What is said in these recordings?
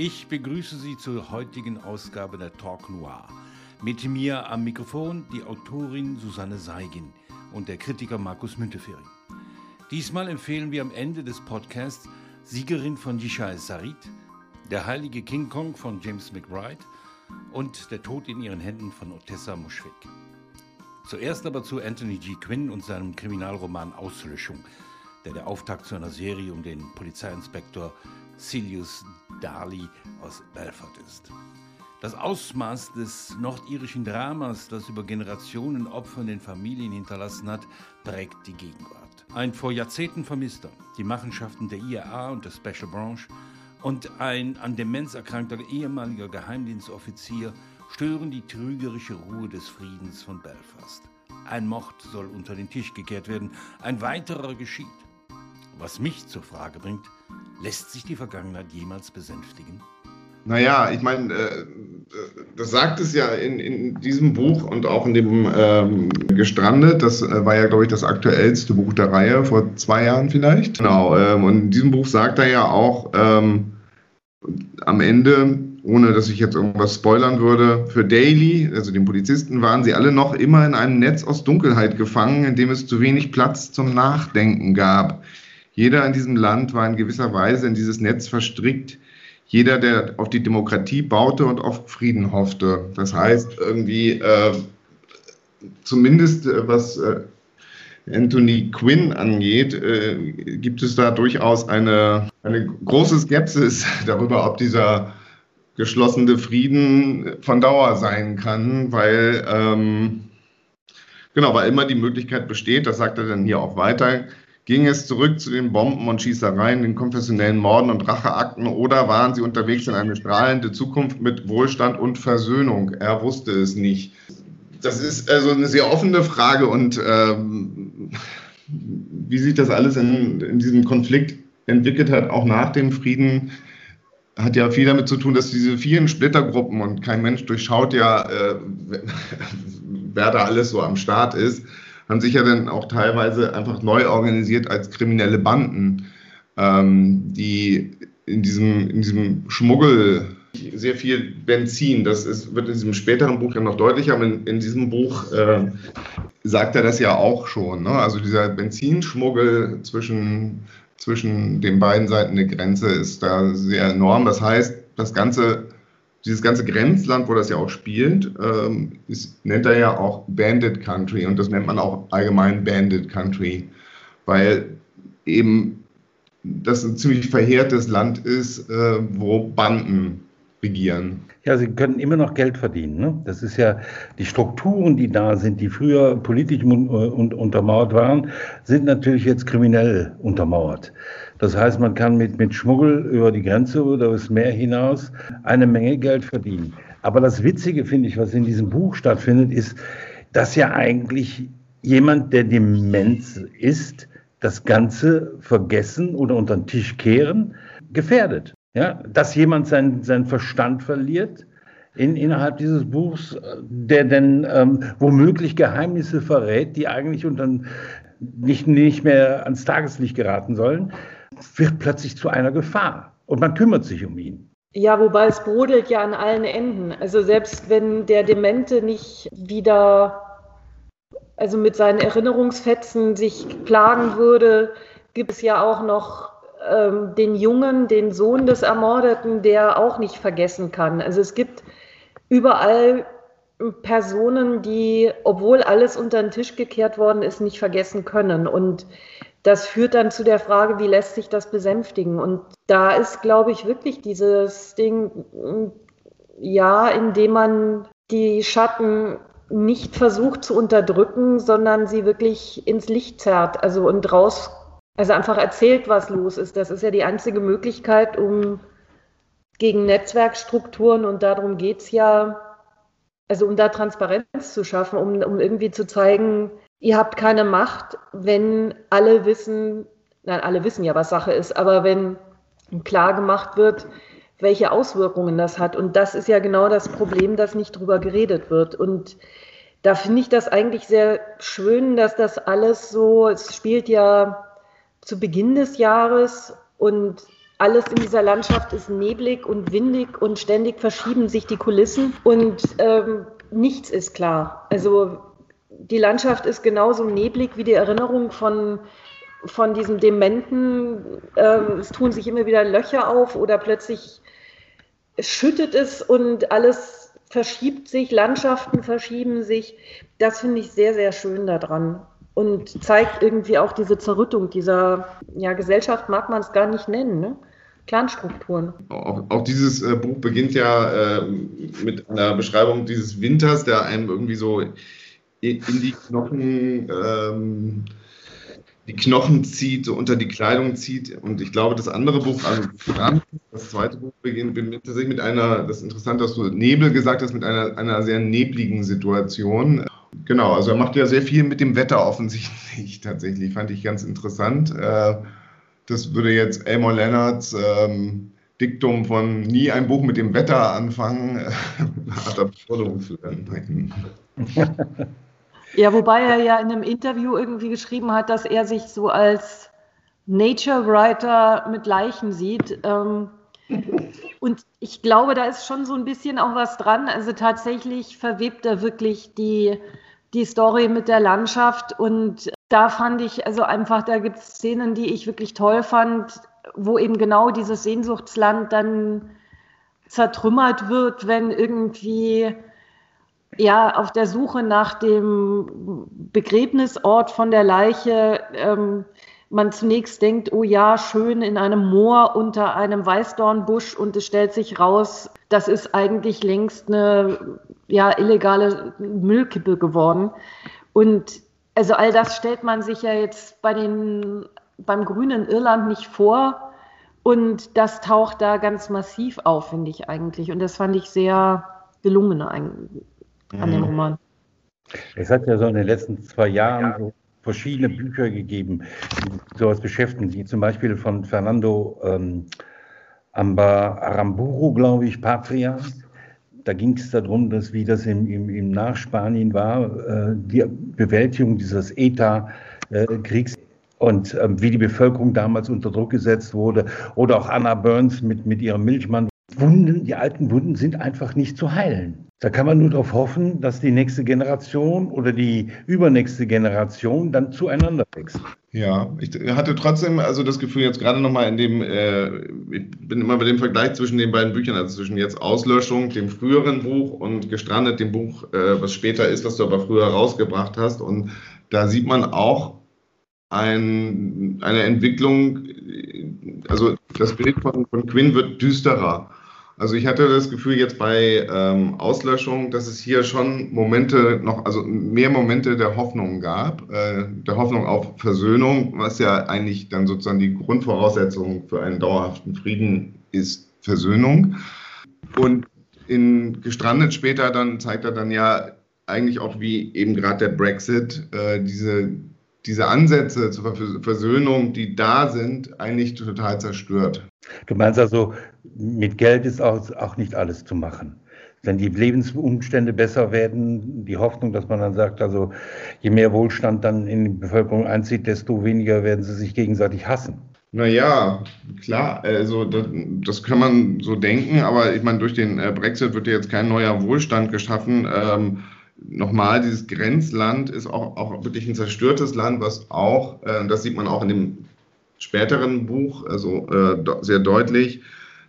Ich begrüße Sie zur heutigen Ausgabe der Talk Noir. Mit mir am Mikrofon die Autorin Susanne Seigin und der Kritiker Markus Müntefering. Diesmal empfehlen wir am Ende des Podcasts Siegerin von Yishai Sarit, Der heilige King Kong von James McBride und Der Tod in ihren Händen von Otessa Moschweg. Zuerst aber zu Anthony G. Quinn und seinem Kriminalroman Auslöschung, der der Auftakt zu einer Serie um den Polizeiinspektor Silius Darley aus Belfort ist. Das Ausmaß des nordirischen Dramas, das über Generationen Opfer in den Familien hinterlassen hat, prägt die Gegenwart. Ein vor Jahrzehnten vermisster, die Machenschaften der IAA und der Special Branch und ein an Demenz erkrankter ehemaliger Geheimdienstoffizier stören die trügerische Ruhe des Friedens von Belfast. Ein Mord soll unter den Tisch gekehrt werden, ein weiterer geschieht. Was mich zur Frage bringt, lässt sich die Vergangenheit jemals besänftigen? Naja, ich meine, äh, das sagt es ja in, in diesem Buch und auch in dem ähm, Gestrandet. Das äh, war ja, glaube ich, das aktuellste Buch der Reihe, vor zwei Jahren vielleicht. Genau, ähm, und in diesem Buch sagt er ja auch ähm, am Ende, ohne dass ich jetzt irgendwas spoilern würde, für Daly, also den Polizisten, waren sie alle noch immer in einem Netz aus Dunkelheit gefangen, in dem es zu wenig Platz zum Nachdenken gab. Jeder in diesem Land war in gewisser Weise in dieses Netz verstrickt. Jeder, der auf die Demokratie baute und auf Frieden hoffte. Das heißt, irgendwie, äh, zumindest äh, was äh, Anthony Quinn angeht, äh, gibt es da durchaus eine, eine große Skepsis darüber, ob dieser geschlossene Frieden von Dauer sein kann, weil ähm, genau, weil immer die Möglichkeit besteht, das sagt er dann hier auch weiter, Ging es zurück zu den Bomben und Schießereien, den konfessionellen Morden und Racheakten oder waren sie unterwegs in eine strahlende Zukunft mit Wohlstand und Versöhnung? Er wusste es nicht. Das ist also eine sehr offene Frage und ähm, wie sich das alles in, in diesem Konflikt entwickelt hat, auch nach dem Frieden, hat ja viel damit zu tun, dass diese vielen Splittergruppen und kein Mensch durchschaut ja, äh, wer da alles so am Start ist, haben sich ja dann auch teilweise einfach neu organisiert als kriminelle Banden, ähm, die in diesem, in diesem Schmuggel sehr viel Benzin, das ist, wird in diesem späteren Buch ja noch deutlicher, aber in, in diesem Buch äh, sagt er das ja auch schon. Ne? Also dieser Benzinschmuggel zwischen, zwischen den beiden Seiten der Grenze ist da sehr enorm. Das heißt, das Ganze dieses ganze Grenzland, wo das ja auch spielt, ähm, ist, nennt er ja auch Bandit Country und das nennt man auch allgemein Bandit Country, weil eben das ein ziemlich verheertes Land ist, äh, wo Banden regieren. Ja, sie können immer noch Geld verdienen. Ne? Das ist ja die Strukturen, die da sind, die früher politisch un un untermauert waren, sind natürlich jetzt kriminell untermauert. Das heißt, man kann mit, mit Schmuggel über die Grenze oder das Meer hinaus eine Menge Geld verdienen. Aber das Witzige, finde ich, was in diesem Buch stattfindet, ist, dass ja eigentlich jemand, der Demenz ist, das Ganze vergessen oder unter den Tisch kehren, gefährdet. Ja, dass jemand seinen, seinen Verstand verliert in, innerhalb dieses Buchs, der denn ähm, womöglich Geheimnisse verrät, die eigentlich unter, nicht, nicht mehr ans Tageslicht geraten sollen wird plötzlich zu einer Gefahr und man kümmert sich um ihn. Ja, wobei es brodelt ja an allen Enden. Also selbst wenn der Demente nicht wieder, also mit seinen Erinnerungsfetzen sich plagen würde, gibt es ja auch noch ähm, den Jungen, den Sohn des Ermordeten, der auch nicht vergessen kann. Also es gibt überall Personen, die, obwohl alles unter den Tisch gekehrt worden ist, nicht vergessen können. Und das führt dann zu der Frage, wie lässt sich das besänftigen? Und da ist, glaube ich, wirklich dieses Ding, ja, indem man die Schatten nicht versucht zu unterdrücken, sondern sie wirklich ins Licht zerrt, also und raus, also einfach erzählt, was los ist. Das ist ja die einzige Möglichkeit, um gegen Netzwerkstrukturen und darum geht es ja, also um da Transparenz zu schaffen, um, um irgendwie zu zeigen, ihr habt keine Macht, wenn alle wissen, nein, alle wissen ja, was Sache ist, aber wenn klar gemacht wird, welche Auswirkungen das hat. Und das ist ja genau das Problem, dass nicht drüber geredet wird. Und da finde ich das eigentlich sehr schön, dass das alles so, es spielt ja zu Beginn des Jahres und alles in dieser Landschaft ist neblig und windig und ständig verschieben sich die Kulissen und ähm, nichts ist klar. Also die Landschaft ist genauso neblig wie die Erinnerung von, von diesem Dementen. Äh, es tun sich immer wieder Löcher auf oder plötzlich schüttet es und alles verschiebt sich, Landschaften verschieben sich. Das finde ich sehr, sehr schön daran und zeigt irgendwie auch diese Zerrüttung dieser ja, Gesellschaft, mag man es gar nicht nennen. Ne? Clanstrukturen. Auch, auch dieses äh, Buch beginnt ja äh, mit einer Beschreibung dieses Winters, der einem irgendwie so in die Knochen, ähm, die Knochen zieht, unter die Kleidung zieht. Und ich glaube, das andere Buch, also das zweite Buch beginnt, tatsächlich mit einer, das ist interessant, dass du Nebel gesagt hast, mit einer, einer sehr nebligen Situation. Genau, also er macht ja sehr viel mit dem Wetter offensichtlich tatsächlich, fand ich ganz interessant. Äh, das würde jetzt Elmore Leonards ähm, Diktum von nie ein Buch mit dem Wetter anfangen, hat Forderung führen. Ja, wobei er ja in einem Interview irgendwie geschrieben hat, dass er sich so als Nature Writer mit Leichen sieht. Ähm, und ich glaube, da ist schon so ein bisschen auch was dran. Also tatsächlich verwebt er wirklich die, die Story mit der Landschaft und da fand ich, also einfach, da gibt es Szenen, die ich wirklich toll fand, wo eben genau dieses Sehnsuchtsland dann zertrümmert wird, wenn irgendwie ja auf der Suche nach dem Begräbnisort von der Leiche ähm, man zunächst denkt, oh ja, schön in einem Moor unter einem Weißdornbusch und es stellt sich raus, das ist eigentlich längst eine ja, illegale Müllkippe geworden. Und also all das stellt man sich ja jetzt bei den, beim grünen Irland nicht vor. Und das taucht da ganz massiv auf, finde ich eigentlich. Und das fand ich sehr gelungen an, an dem mhm. Roman. Es hat ja so in den letzten zwei Jahren so verschiedene Bücher gegeben, die sowas beschäftigen, wie zum Beispiel von Fernando ähm, Amba Aramburu, glaube ich, Patria da ging es darum, dass wie das im, im, im Nachspanien war, äh, die Bewältigung dieses ETA-Kriegs äh, und äh, wie die Bevölkerung damals unter Druck gesetzt wurde. Oder auch Anna Burns mit, mit ihrem Milchmann. Wunden, die alten Wunden sind einfach nicht zu heilen. Da kann man nur darauf hoffen, dass die nächste Generation oder die übernächste Generation dann zueinander wächst. Ja, ich hatte trotzdem also das Gefühl, jetzt gerade nochmal in dem, äh, ich bin immer bei dem Vergleich zwischen den beiden Büchern, also zwischen jetzt Auslöschung, dem früheren Buch und Gestrandet, dem Buch, äh, was später ist, was du aber früher rausgebracht hast. Und da sieht man auch ein, eine Entwicklung, also das Bild von, von Quinn wird düsterer. Also ich hatte das Gefühl jetzt bei ähm, Auslöschung, dass es hier schon Momente noch, also mehr Momente der Hoffnung gab, äh, der Hoffnung auf Versöhnung, was ja eigentlich dann sozusagen die Grundvoraussetzung für einen dauerhaften Frieden ist, Versöhnung. Und in Gestrandet später dann zeigt er dann ja eigentlich auch wie eben gerade der Brexit äh, diese diese Ansätze zur Versöhnung, die da sind, eigentlich total zerstört. Du meinst also, mit Geld ist auch, auch nicht alles zu machen. Wenn die Lebensumstände besser werden, die Hoffnung, dass man dann sagt, also je mehr Wohlstand dann in die Bevölkerung einzieht, desto weniger werden sie sich gegenseitig hassen. Naja, klar, also das, das, kann man so denken, aber ich meine, durch den äh, Brexit wird ja jetzt kein neuer Wohlstand geschaffen. Ähm, nochmal, dieses Grenzland ist auch, auch wirklich ein zerstörtes Land, was auch, äh, das sieht man auch in dem späteren Buch, also äh, sehr deutlich,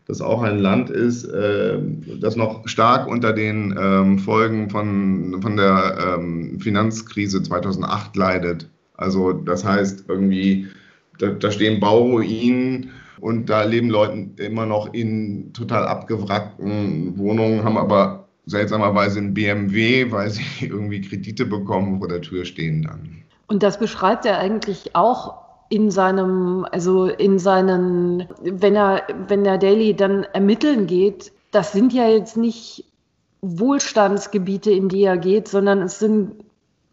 das auch ein Land ist, äh, das noch stark unter den ähm, Folgen von, von der ähm, Finanzkrise 2008 leidet. Also das heißt irgendwie, da, da stehen Bauruinen und da leben Leute immer noch in total abgewrackten Wohnungen, haben aber seltsamerweise ein BMW, weil sie irgendwie Kredite bekommen vor der Tür stehen dann. Und das beschreibt er eigentlich auch in seinem, also in seinen, wenn er, wenn der Daily dann ermitteln geht, das sind ja jetzt nicht Wohlstandsgebiete, in die er geht, sondern es sind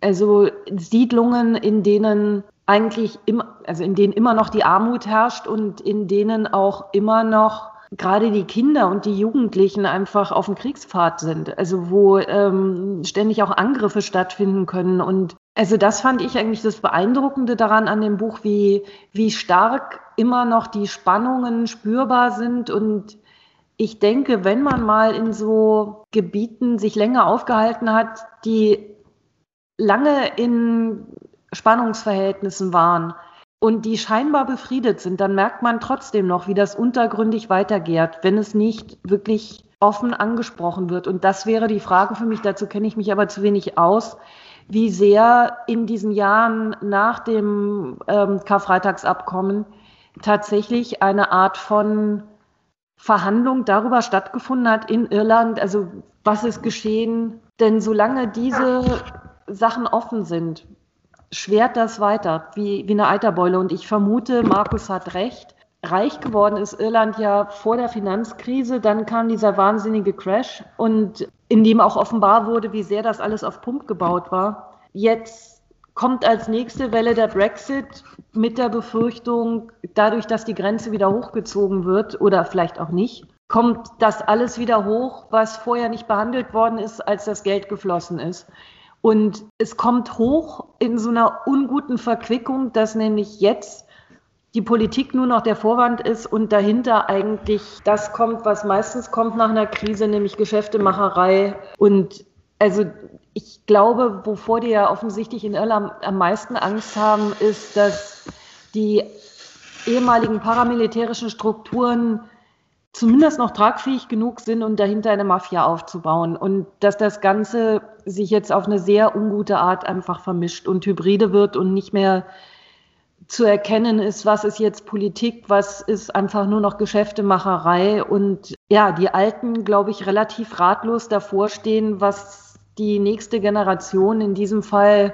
also Siedlungen, in denen eigentlich immer, also in denen immer noch die Armut herrscht und in denen auch immer noch gerade die Kinder und die Jugendlichen einfach auf dem Kriegspfad sind, also wo ähm, ständig auch Angriffe stattfinden können und Also das fand ich eigentlich das Beeindruckende daran an dem Buch, wie, wie stark immer noch die Spannungen spürbar sind. Und ich denke, wenn man mal in so Gebieten sich länger aufgehalten hat, die lange in Spannungsverhältnissen waren und die scheinbar befriedet sind, dann merkt man trotzdem noch, wie das untergründig weitergeht, wenn es nicht wirklich offen angesprochen wird. Und das wäre die Frage für mich, dazu kenne ich mich aber zu wenig aus wie sehr in diesen Jahren nach dem ähm, Karfreitagsabkommen tatsächlich eine Art von Verhandlung darüber stattgefunden hat in Irland, also was ist geschehen. Denn solange diese Sachen offen sind, schwert das weiter, wie, wie eine Eiterbeule. Und ich vermute, Markus hat recht. Reich geworden ist Irland ja vor der Finanzkrise, dann kam dieser wahnsinnige Crash und in dem auch offenbar wurde, wie sehr das alles auf Pump gebaut war. Jetzt kommt als nächste Welle der Brexit mit der Befürchtung, dadurch, dass die Grenze wieder hochgezogen wird oder vielleicht auch nicht, kommt das alles wieder hoch, was vorher nicht behandelt worden ist, als das Geld geflossen ist. Und es kommt hoch in so einer unguten Verquickung, dass nämlich jetzt die Politik nur noch der Vorwand ist und dahinter eigentlich das kommt, was meistens kommt nach einer Krise, nämlich Geschäftemacherei. Und also ich glaube, wovor die ja offensichtlich in Irland am meisten Angst haben, ist, dass die ehemaligen paramilitärischen Strukturen zumindest noch tragfähig genug sind, um dahinter eine Mafia aufzubauen. Und dass das Ganze sich jetzt auf eine sehr ungute Art einfach vermischt und hybride wird und nicht mehr zu erkennen ist, was ist jetzt Politik, was ist einfach nur noch Geschäftemacherei. Und ja, die Alten, glaube ich, relativ ratlos davor stehen, was die nächste Generation, in diesem Fall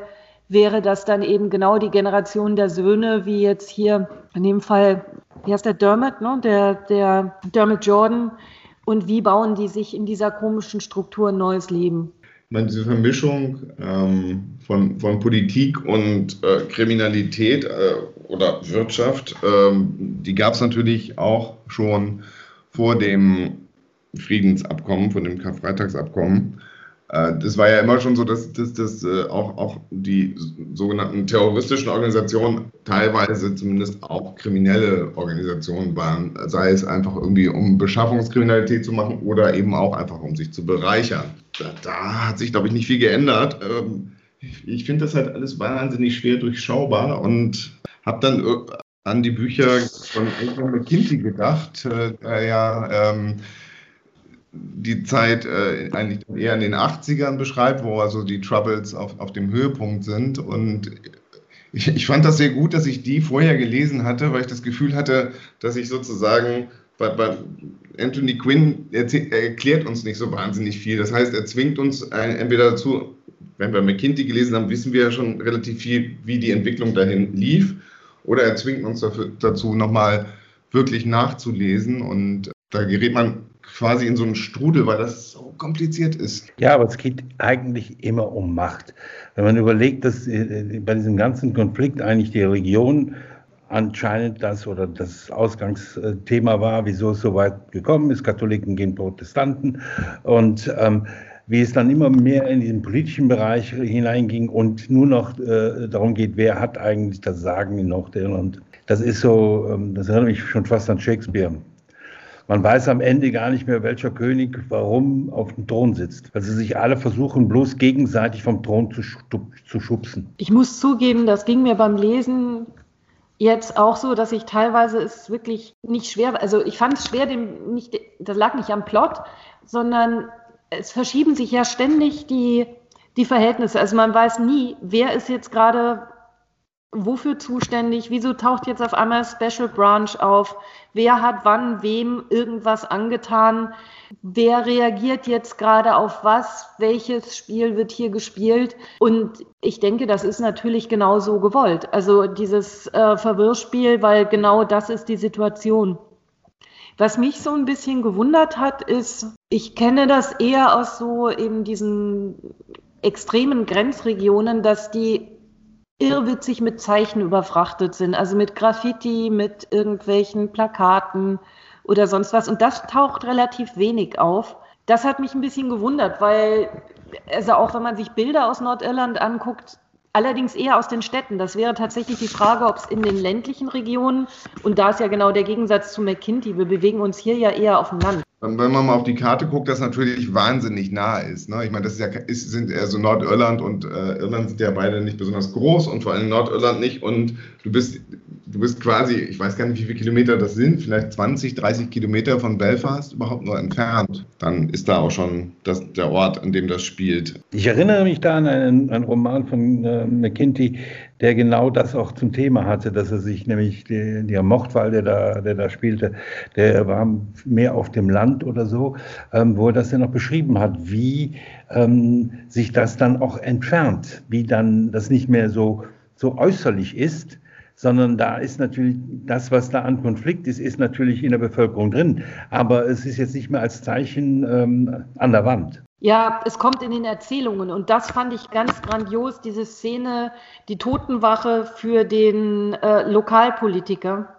wäre das dann eben genau die Generation der Söhne, wie jetzt hier in dem Fall, wie heißt der Dermot, ne? der, der Dermot Jordan, und wie bauen die sich in dieser komischen Struktur ein neues Leben? meine, diese Vermischung ähm, von, von Politik und äh, Kriminalität äh, oder Wirtschaft, ähm, die gab es natürlich auch schon vor dem Friedensabkommen, von dem Karfreitagsabkommen. Äh, das war ja immer schon so, dass, dass, dass äh, auch, auch die sogenannten terroristischen Organisationen teilweise zumindest auch kriminelle Organisationen waren, sei es einfach irgendwie um Beschaffungskriminalität zu machen oder eben auch einfach um sich zu bereichern. Da, da hat sich, glaube ich, nicht viel geändert. Ähm, ich finde das halt alles wahnsinnig schwer durchschaubar und habe dann äh, an die Bücher von Anton McKinsey gedacht, der ja ähm, die Zeit äh, eigentlich eher in den 80ern beschreibt, wo also die Troubles auf, auf dem Höhepunkt sind. Und ich, ich fand das sehr gut, dass ich die vorher gelesen hatte, weil ich das Gefühl hatte, dass ich sozusagen bei, bei Anthony Quinn erklärt uns nicht so wahnsinnig viel. Das heißt, er zwingt uns entweder dazu, wenn wir McKinsey gelesen haben, wissen wir ja schon relativ viel, wie die Entwicklung dahin lief, oder er zwingt uns dafür, dazu, nochmal wirklich nachzulesen. Und da gerät man quasi in so einen Strudel, weil das so kompliziert ist. Ja, aber es geht eigentlich immer um Macht. Wenn man überlegt, dass äh, bei diesem ganzen Konflikt eigentlich die Religion anscheinend das oder das Ausgangsthema war, wieso es so weit gekommen ist, Katholiken gegen Protestanten und ähm, wie es dann immer mehr in diesen politischen Bereich hineinging und nur noch äh, darum geht, wer hat eigentlich das Sagen in Nordirland. Das ist so, ähm, das erinnert mich schon fast an Shakespeare. Man weiß am Ende gar nicht mehr, welcher König warum auf dem Thron sitzt, weil sie sich alle versuchen, bloß gegenseitig vom Thron zu, zu schubsen. Ich muss zugeben, das ging mir beim Lesen jetzt auch so, dass ich teilweise es wirklich nicht schwer, also ich fand es schwer, dem nicht, das lag nicht am Plot, sondern es verschieben sich ja ständig die, die Verhältnisse. Also man weiß nie, wer ist jetzt gerade wofür zuständig? Wieso taucht jetzt auf einmal Special Branch auf? Wer hat wann wem irgendwas angetan? Wer reagiert jetzt gerade auf was? Welches Spiel wird hier gespielt? Und ich denke, das ist natürlich genau so gewollt. Also dieses äh, Verwirrspiel, weil genau das ist die Situation. Was mich so ein bisschen gewundert hat, ist, ich kenne das eher aus so eben diesen extremen Grenzregionen, dass die irrwitzig mit Zeichen überfrachtet sind, also mit Graffiti, mit irgendwelchen Plakaten oder sonst was. Und das taucht relativ wenig auf. Das hat mich ein bisschen gewundert, weil, also auch wenn man sich Bilder aus Nordirland anguckt, Allerdings eher aus den Städten. Das wäre tatsächlich die Frage, ob es in den ländlichen Regionen, und da ist ja genau der Gegensatz zu McKinty, wir bewegen uns hier ja eher auf dem Land. Wenn man mal auf die Karte guckt, das natürlich wahnsinnig nah ist. Ne? Ich meine, das ist ja, ist, sind eher so Nordirland und äh, Irland sind ja beide nicht besonders groß und vor allem Nordirland nicht. Und du bist, du bist quasi, ich weiß gar nicht, wie viele Kilometer das sind, vielleicht 20, 30 Kilometer von Belfast überhaupt nur entfernt. Dann ist da auch schon das, der Ort, an dem das spielt. Ich erinnere mich da an einen, einen Roman von äh, McKinty, der genau das auch zum Thema hatte, dass er sich nämlich, der, der Mochtwall, der da, der da spielte, der war mehr auf dem Land oder so, ähm, wo er das dann auch beschrieben hat, wie ähm, sich das dann auch entfernt, wie dann das nicht mehr so, so äußerlich ist, sondern da ist natürlich das, was da an Konflikt ist, ist natürlich in der Bevölkerung drin. Aber es ist jetzt nicht mehr als Zeichen ähm, an der Wand. Ja, es kommt in den Erzählungen und das fand ich ganz grandios, diese Szene, die Totenwache für den äh, Lokalpolitiker,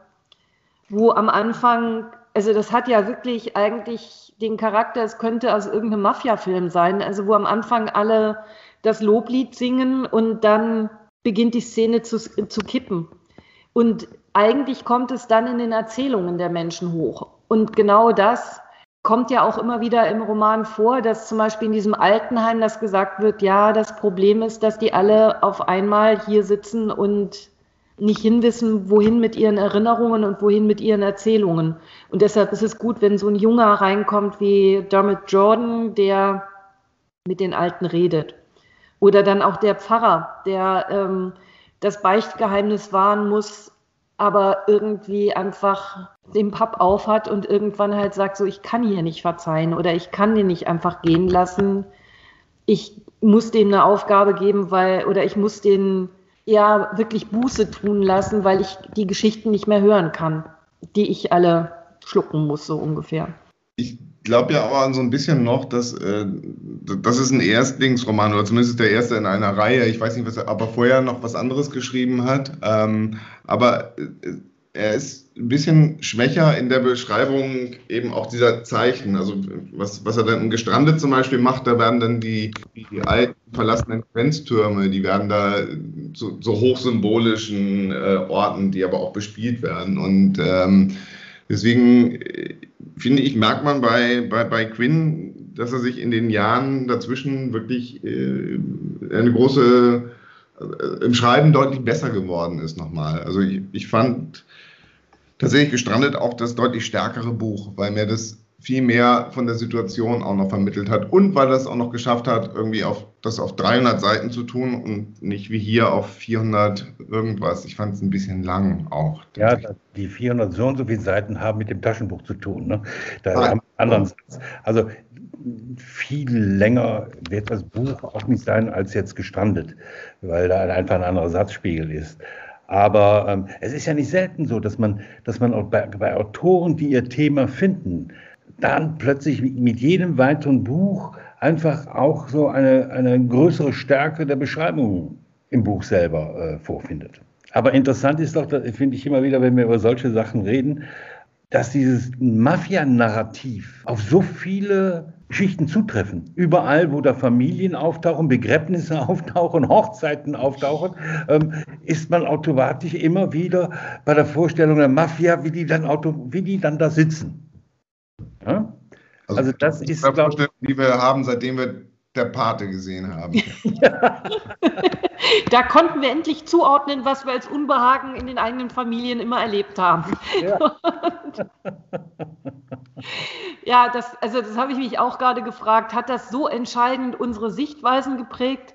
wo am Anfang, also das hat ja wirklich eigentlich den Charakter, es könnte aus irgendeinem Mafia-Film sein, also wo am Anfang alle das Loblied singen und dann beginnt die Szene zu, zu kippen. Und eigentlich kommt es dann in den Erzählungen der Menschen hoch. Und genau das kommt ja auch immer wieder im Roman vor, dass zum Beispiel in diesem Altenheim das gesagt wird, ja, das Problem ist, dass die alle auf einmal hier sitzen und nicht hinwissen, wohin mit ihren Erinnerungen und wohin mit ihren Erzählungen. Und deshalb ist es gut, wenn so ein Junger reinkommt wie Dermot Jordan, der mit den Alten redet. Oder dann auch der Pfarrer, der ähm, das Beichtgeheimnis wahren muss, aber irgendwie einfach den Papp aufhat und irgendwann halt sagt, so ich kann hier nicht verzeihen oder ich kann den nicht einfach gehen lassen. Ich muss dem eine Aufgabe geben, weil, oder ich muss den ja wirklich Buße tun lassen, weil ich die Geschichten nicht mehr hören kann, die ich alle schlucken muss, so ungefähr. Ich glaube ja aber so ein bisschen noch, dass äh, das ist ein Erstlingsroman oder zumindest der erste in einer Reihe. Ich weiß nicht, was er aber vorher noch was anderes geschrieben hat. Ähm, aber äh, er ist ein bisschen schwächer in der Beschreibung eben auch dieser Zeichen. Also was, was er dann Gestrandet zum Beispiel macht, da werden dann die, die alten verlassenen Grenztürme, die werden da zu so hochsymbolischen äh, Orten, die aber auch bespielt werden. Und ähm, deswegen äh, finde ich, merkt man bei, bei, bei Quinn, dass er sich in den Jahren dazwischen wirklich äh, eine große, äh, im Schreiben deutlich besser geworden ist nochmal. Also ich, ich fand tatsächlich gestrandet auch das deutlich stärkere Buch, weil mir das viel mehr von der Situation auch noch vermittelt hat und weil das auch noch geschafft hat, irgendwie auf das auf 300 Seiten zu tun und nicht wie hier auf 400 irgendwas. Ich fand es ein bisschen lang auch. Ja, die 400 so und so viele Seiten haben mit dem Taschenbuch zu tun. Ne? Da ah, haben anderen Satz. Also viel länger wird das Buch auch nicht sein als jetzt gestrandet, weil da einfach ein anderer Satzspiegel ist. Aber ähm, es ist ja nicht selten so, dass man, dass man auch bei, bei Autoren, die ihr Thema finden, dann plötzlich mit jedem weiteren Buch einfach auch so eine, eine größere Stärke der Beschreibung im Buch selber äh, vorfindet. Aber interessant ist doch, finde ich immer wieder, wenn wir über solche Sachen reden, dass dieses Mafia-Narrativ auf so viele Schichten zutreffen. Überall, wo da Familien auftauchen, Begräbnisse auftauchen, Hochzeiten auftauchen, ähm, ist man automatisch immer wieder bei der Vorstellung der Mafia, wie die dann, auto, wie die dann da sitzen. Ja? Also, also, das ist, glaube die wir haben, seitdem wir der Pate gesehen haben. ja. Da konnten wir endlich zuordnen, was wir als Unbehagen in den eigenen Familien immer erlebt haben. Ja, ja das, also das habe ich mich auch gerade gefragt. Hat das so entscheidend unsere Sichtweisen geprägt?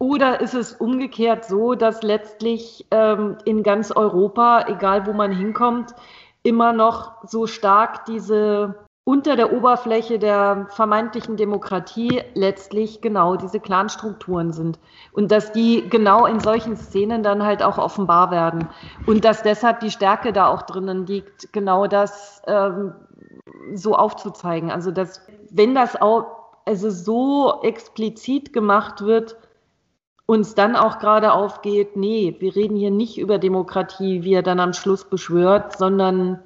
Oder ist es umgekehrt so, dass letztlich ähm, in ganz Europa, egal wo man hinkommt, immer noch so stark diese unter der Oberfläche der vermeintlichen Demokratie letztlich genau diese Clanstrukturen sind und dass die genau in solchen Szenen dann halt auch offenbar werden und dass deshalb die Stärke da auch drinnen liegt, genau das ähm, so aufzuzeigen. Also dass wenn das auch also so explizit gemacht wird, uns dann auch gerade aufgeht, nee, wir reden hier nicht über Demokratie, wie er dann am Schluss beschwört, sondern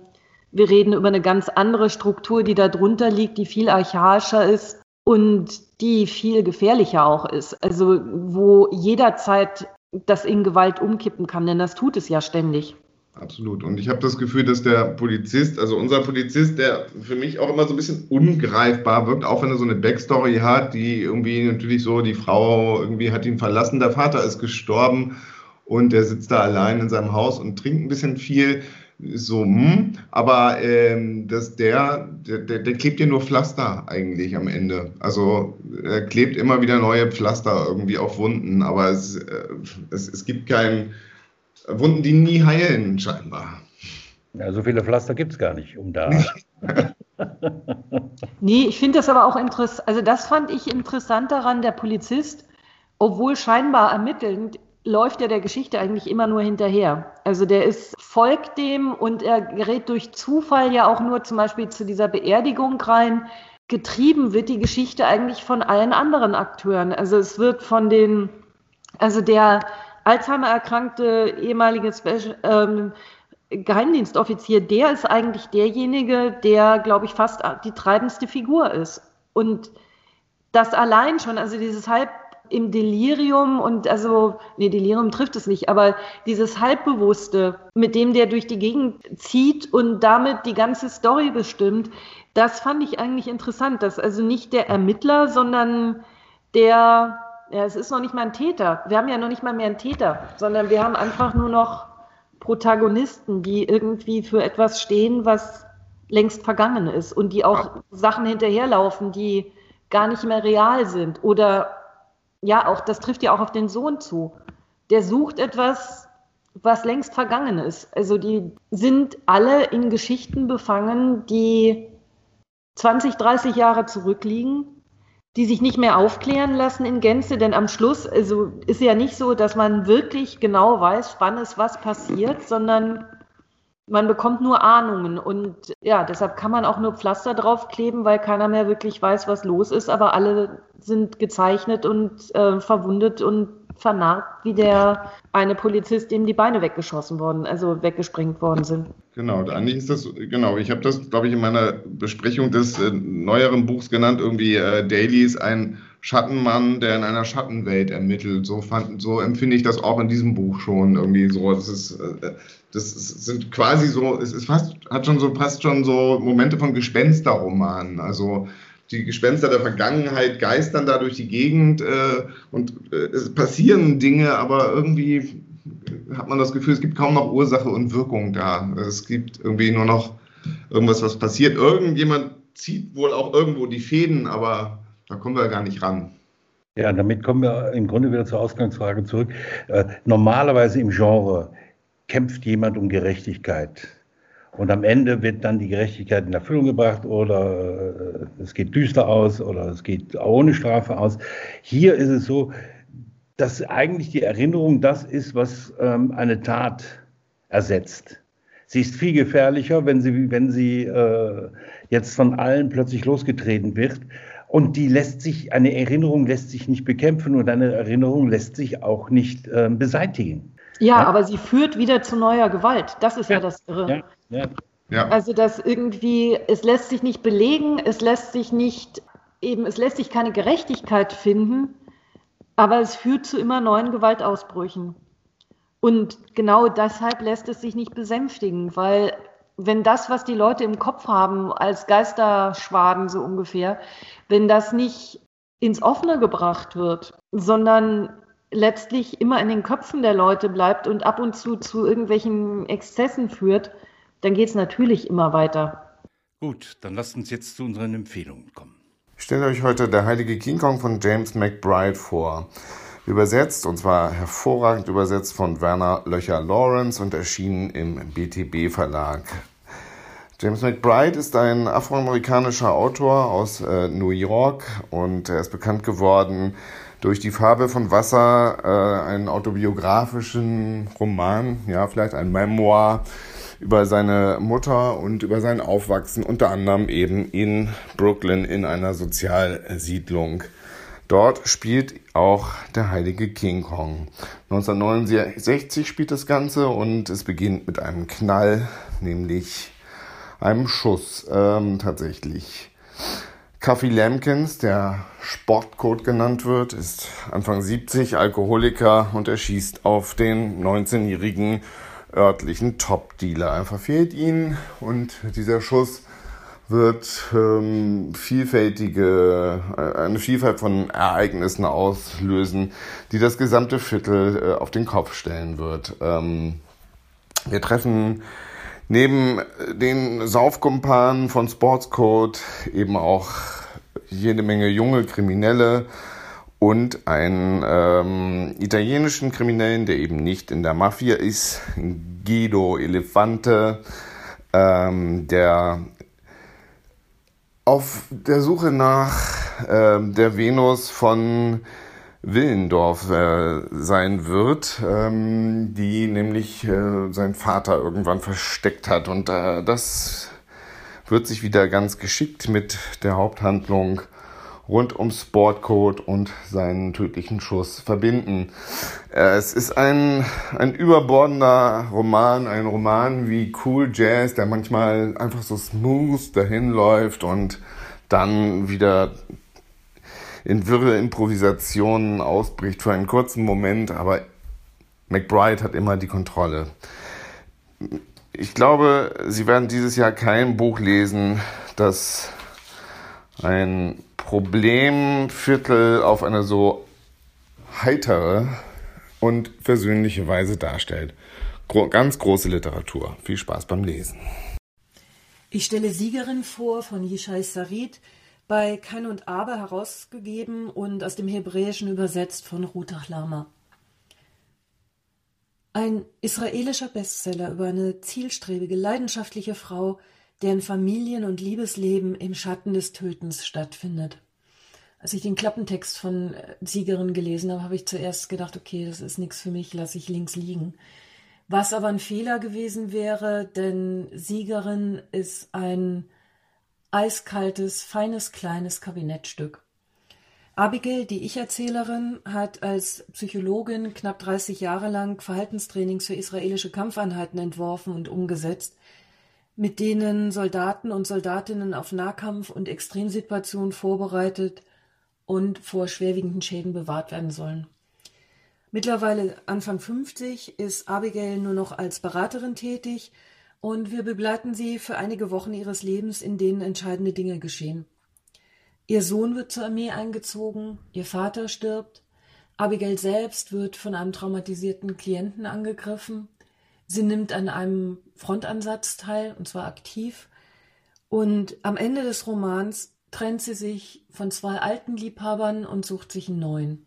wir reden über eine ganz andere Struktur, die darunter liegt, die viel archaischer ist und die viel gefährlicher auch ist. Also wo jederzeit das in Gewalt umkippen kann, denn das tut es ja ständig. Absolut. Und ich habe das Gefühl, dass der Polizist, also unser Polizist, der für mich auch immer so ein bisschen ungreifbar wirkt, auch wenn er so eine Backstory hat, die irgendwie natürlich so, die Frau irgendwie hat ihn verlassen, der Vater ist gestorben und er sitzt da allein in seinem Haus und trinkt ein bisschen viel. So, hm, aber ähm, dass der, der, der klebt ja nur Pflaster eigentlich am Ende. Also er klebt immer wieder neue Pflaster irgendwie auf Wunden, aber es, äh, es, es gibt keinen Wunden, die nie heilen, scheinbar. Ja, so viele Pflaster gibt es gar nicht, um da. nee, ich finde das aber auch interessant. Also, das fand ich interessant daran, der Polizist, obwohl scheinbar ermittelnd, läuft er der Geschichte eigentlich immer nur hinterher. Also der ist, folgt dem und er gerät durch Zufall ja auch nur zum Beispiel zu dieser Beerdigung rein. Getrieben wird die Geschichte eigentlich von allen anderen Akteuren. Also es wird von den, also der Alzheimer erkrankte ehemalige Special, ähm, Geheimdienstoffizier, der ist eigentlich derjenige, der, glaube ich, fast die treibendste Figur ist. Und das allein schon, also dieses halb im Delirium und also, nee, Delirium trifft es nicht, aber dieses Halbbewusste, mit dem der durch die Gegend zieht und damit die ganze Story bestimmt, das fand ich eigentlich interessant, dass also nicht der Ermittler, sondern der ja, es ist noch nicht mal ein Täter. Wir haben ja noch nicht mal mehr einen Täter, sondern wir haben einfach nur noch Protagonisten, die irgendwie für etwas stehen, was längst vergangen ist und die auch Sachen hinterherlaufen, die gar nicht mehr real sind. Oder ja, auch das trifft ja auch auf den Sohn zu. Der sucht etwas, was längst vergangen ist. Also die sind alle in Geschichten befangen, die 20, 30 Jahre zurückliegen die sich nicht mehr aufklären lassen in Gänze, denn am Schluss also ist ja nicht so, dass man wirklich genau weiß, wann ist was passiert, sondern man bekommt nur Ahnungen und ja, deshalb kann man auch nur Pflaster draufkleben, weil keiner mehr wirklich weiß, was los ist, aber alle sind gezeichnet und äh, verwundet und vernarrt, wie der eine Polizist, dem die Beine weggeschossen worden, also weggesprengt worden sind. Genau, eigentlich ist das, genau, ich habe das, glaube ich, in meiner Besprechung des äh, neueren Buchs genannt, irgendwie äh, Daly ist ein Schattenmann, der in einer Schattenwelt ermittelt. So, fand, so empfinde ich das auch in diesem Buch schon irgendwie so. Das ist, äh, das sind quasi so, es ist fast, hat schon so, fast schon so Momente von Gespensterromanen. Also die Gespenster der Vergangenheit geistern da durch die Gegend äh, und äh, es passieren Dinge, aber irgendwie hat man das Gefühl, es gibt kaum noch Ursache und Wirkung da. Es gibt irgendwie nur noch irgendwas, was passiert. Irgendjemand zieht wohl auch irgendwo die Fäden, aber da kommen wir gar nicht ran. Ja, damit kommen wir im Grunde wieder zur Ausgangsfrage zurück. Äh, normalerweise im Genre kämpft jemand um Gerechtigkeit. Und am Ende wird dann die Gerechtigkeit in Erfüllung gebracht oder äh, es geht düster aus oder es geht ohne Strafe aus. Hier ist es so, dass eigentlich die Erinnerung das ist, was ähm, eine Tat ersetzt. Sie ist viel gefährlicher, wenn sie, wenn sie äh, jetzt von allen plötzlich losgetreten wird. Und die lässt sich, eine Erinnerung lässt sich nicht bekämpfen und eine Erinnerung lässt sich auch nicht äh, beseitigen. Ja, ja, aber sie führt wieder zu neuer Gewalt. Das ist ja, ja das Irre. Ja, ja. Also, dass irgendwie, es lässt sich nicht belegen, es lässt sich nicht, eben, es lässt sich keine Gerechtigkeit finden, aber es führt zu immer neuen Gewaltausbrüchen. Und genau deshalb lässt es sich nicht besänftigen, weil wenn das, was die Leute im Kopf haben, als Geisterschwaden so ungefähr, wenn das nicht ins Offene gebracht wird, sondern letztlich immer in den Köpfen der Leute bleibt und ab und zu zu irgendwelchen Exzessen führt, dann geht es natürlich immer weiter. Gut, dann lasst uns jetzt zu unseren Empfehlungen kommen. Ich stelle euch heute Der heilige King Kong von James McBride vor. Übersetzt, und zwar hervorragend übersetzt von Werner Löcher Lawrence und erschienen im BTB Verlag. James McBride ist ein afroamerikanischer Autor aus äh, New York und er ist bekannt geworden durch die Farbe von Wasser, äh, einen autobiografischen Roman, ja, vielleicht ein Memoir über seine Mutter und über sein Aufwachsen, unter anderem eben in Brooklyn in einer Sozialsiedlung. Dort spielt auch der heilige King Kong. 1969 spielt das Ganze und es beginnt mit einem Knall, nämlich einem Schuss ähm, tatsächlich. Cuffy Lampkins, der Sportcode genannt wird, ist Anfang 70, Alkoholiker und er schießt auf den 19-jährigen örtlichen Top-Dealer. Er verfehlt ihn und dieser Schuss wird ähm, vielfältige, äh, eine Vielfalt von Ereignissen auslösen, die das gesamte Viertel äh, auf den Kopf stellen wird. Ähm, wir treffen neben den Saufkumpanen von Sportscode eben auch jede Menge junge Kriminelle und einen ähm, italienischen Kriminellen, der eben nicht in der Mafia ist, Guido Elefante, ähm, der auf der Suche nach äh, der Venus von Willendorf äh, sein wird, ähm, die nämlich äh, sein Vater irgendwann versteckt hat. Und äh, das wird sich wieder ganz geschickt mit der Haupthandlung rund um Sportcode und seinen tödlichen Schuss verbinden. Äh, es ist ein, ein überbordender Roman, ein Roman wie Cool Jazz, der manchmal einfach so smooth dahin läuft und dann wieder in wirre Improvisationen ausbricht für einen kurzen Moment, aber McBride hat immer die Kontrolle. Ich glaube, Sie werden dieses Jahr kein Buch lesen, das ein Problemviertel auf eine so heitere und versöhnliche Weise darstellt. Gro ganz große Literatur. Viel Spaß beim Lesen. Ich stelle Siegerin vor von Yishai Sarit, bei Kein und Aber herausgegeben und aus dem Hebräischen übersetzt von Rutach Lama. Ein israelischer Bestseller über eine zielstrebige, leidenschaftliche Frau, deren Familien- und Liebesleben im Schatten des Tötens stattfindet. Als ich den Klappentext von äh, Siegerin gelesen habe, habe ich zuerst gedacht, okay, das ist nichts für mich, lasse ich links liegen. Was aber ein Fehler gewesen wäre, denn Siegerin ist ein eiskaltes, feines, kleines Kabinettstück. Abigail, die Ich-Erzählerin, hat als Psychologin knapp 30 Jahre lang Verhaltenstrainings für israelische Kampfeinheiten entworfen und umgesetzt, mit denen Soldaten und Soldatinnen auf Nahkampf und Extremsituationen vorbereitet und vor schwerwiegenden Schäden bewahrt werden sollen. Mittlerweile Anfang 50 ist Abigail nur noch als Beraterin tätig und wir begleiten sie für einige Wochen ihres Lebens, in denen entscheidende Dinge geschehen. Ihr Sohn wird zur Armee eingezogen, ihr Vater stirbt, Abigail selbst wird von einem traumatisierten Klienten angegriffen Sie nimmt an einem Frontansatz teil, und zwar aktiv. Und am Ende des Romans trennt sie sich von zwei alten Liebhabern und sucht sich einen neuen.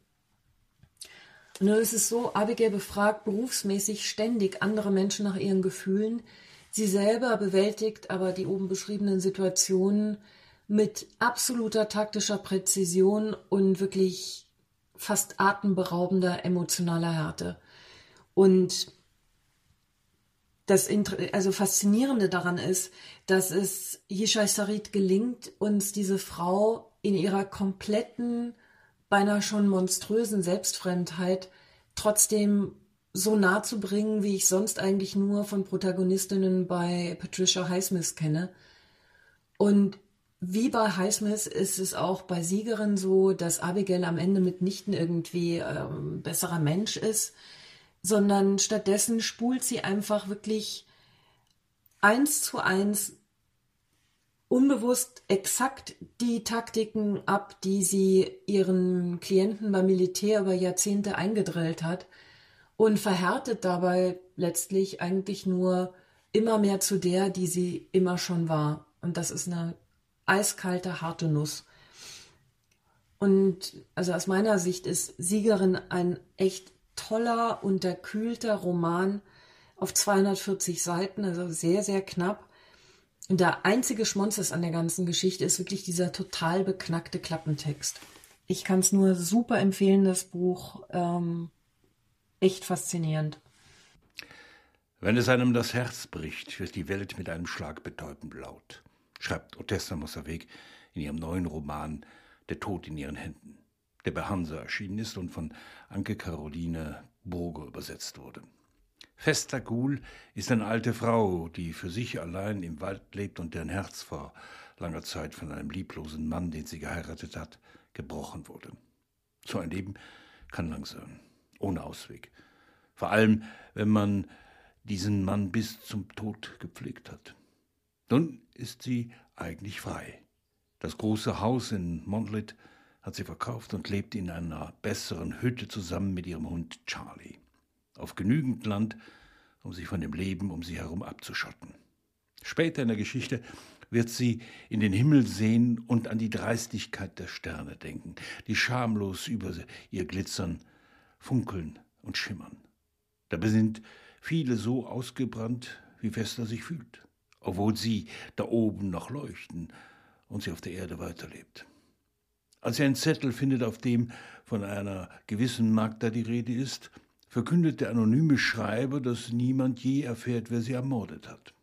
Nun ist es so, Abigail befragt berufsmäßig ständig andere Menschen nach ihren Gefühlen. Sie selber bewältigt aber die oben beschriebenen Situationen mit absoluter taktischer Präzision und wirklich fast atemberaubender emotionaler Härte. Und das also Faszinierende daran ist, dass es Yishai Sarit gelingt, uns diese Frau in ihrer kompletten, beinahe schon monströsen Selbstfremdheit trotzdem so nah zu bringen, wie ich sonst eigentlich nur von Protagonistinnen bei Patricia Highsmith kenne. Und wie bei Highsmith ist es auch bei Siegerin so, dass Abigail am Ende mitnichten irgendwie ähm, besserer Mensch ist, sondern stattdessen spult sie einfach wirklich eins zu eins unbewusst exakt die Taktiken ab, die sie ihren Klienten beim Militär über Jahrzehnte eingedrillt hat und verhärtet dabei letztlich eigentlich nur immer mehr zu der, die sie immer schon war. Und das ist eine eiskalte, harte Nuss. Und also aus meiner Sicht ist Siegerin ein echt toller, unterkühlter Roman auf 240 Seiten, also sehr, sehr knapp. Und der einzige Schmonzes an der ganzen Geschichte ist wirklich dieser total beknackte Klappentext. Ich kann es nur super empfehlen, das Buch. Ähm, echt faszinierend. Wenn es einem das Herz bricht, wird die Welt mit einem Schlag betäubend laut, schreibt Otessa Mossaweg in ihrem neuen Roman Der Tod in ihren Händen der bei Hansa erschienen ist und von Anke Caroline Burger übersetzt wurde. Festa Gul ist eine alte Frau, die für sich allein im Wald lebt und deren Herz vor langer Zeit von einem lieblosen Mann, den sie geheiratet hat, gebrochen wurde. So ein Leben kann lang sein, ohne Ausweg. Vor allem, wenn man diesen Mann bis zum Tod gepflegt hat. Nun ist sie eigentlich frei. Das große Haus in Montlit hat sie verkauft und lebt in einer besseren Hütte zusammen mit ihrem Hund Charlie. Auf genügend Land, um sich von dem Leben um sie herum abzuschotten. Später in der Geschichte wird sie in den Himmel sehen und an die Dreistigkeit der Sterne denken, die schamlos über ihr glitzern, funkeln und schimmern. Dabei sind viele so ausgebrannt, wie Vesta sich fühlt, obwohl sie da oben noch leuchten und sie auf der Erde weiterlebt. Als sie einen Zettel findet, auf dem von einer gewissen Magda die Rede ist, verkündet der anonyme Schreiber, dass niemand je erfährt, wer sie ermordet hat.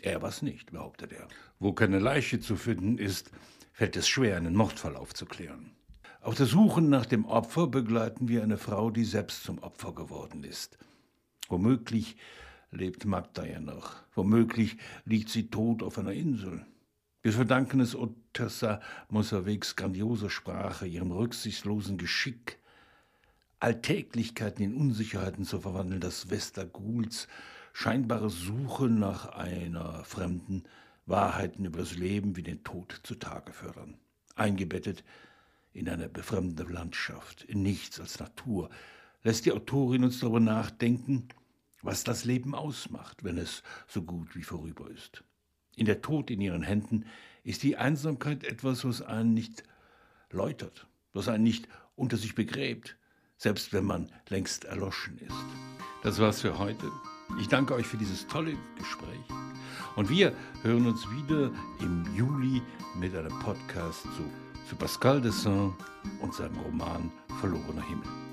Er was nicht, behauptet er. Wo keine Leiche zu finden ist, fällt es schwer, einen Mordfall aufzuklären. Auf der Suche nach dem Opfer begleiten wir eine Frau, die selbst zum Opfer geworden ist. Womöglich lebt Magda ja noch. Womöglich liegt sie tot auf einer Insel. Wir verdanken es Otessa Mossavegs grandioser Sprache, ihrem rücksichtslosen Geschick, Alltäglichkeiten in Unsicherheiten zu verwandeln, das Westerguls scheinbare Suche nach einer fremden Wahrheiten über das Leben wie den Tod zutage fördern, eingebettet in eine befremdende Landschaft, in nichts als Natur, lässt die Autorin uns darüber nachdenken, was das Leben ausmacht, wenn es so gut wie vorüber ist. In der Tod in ihren Händen ist die Einsamkeit etwas, was einen nicht läutert, was einen nicht unter sich begräbt, selbst wenn man längst erloschen ist. Das war's für heute. Ich danke euch für dieses tolle Gespräch. Und wir hören uns wieder im Juli mit einem Podcast zu, zu Pascal Dessin und seinem Roman Verlorener Himmel.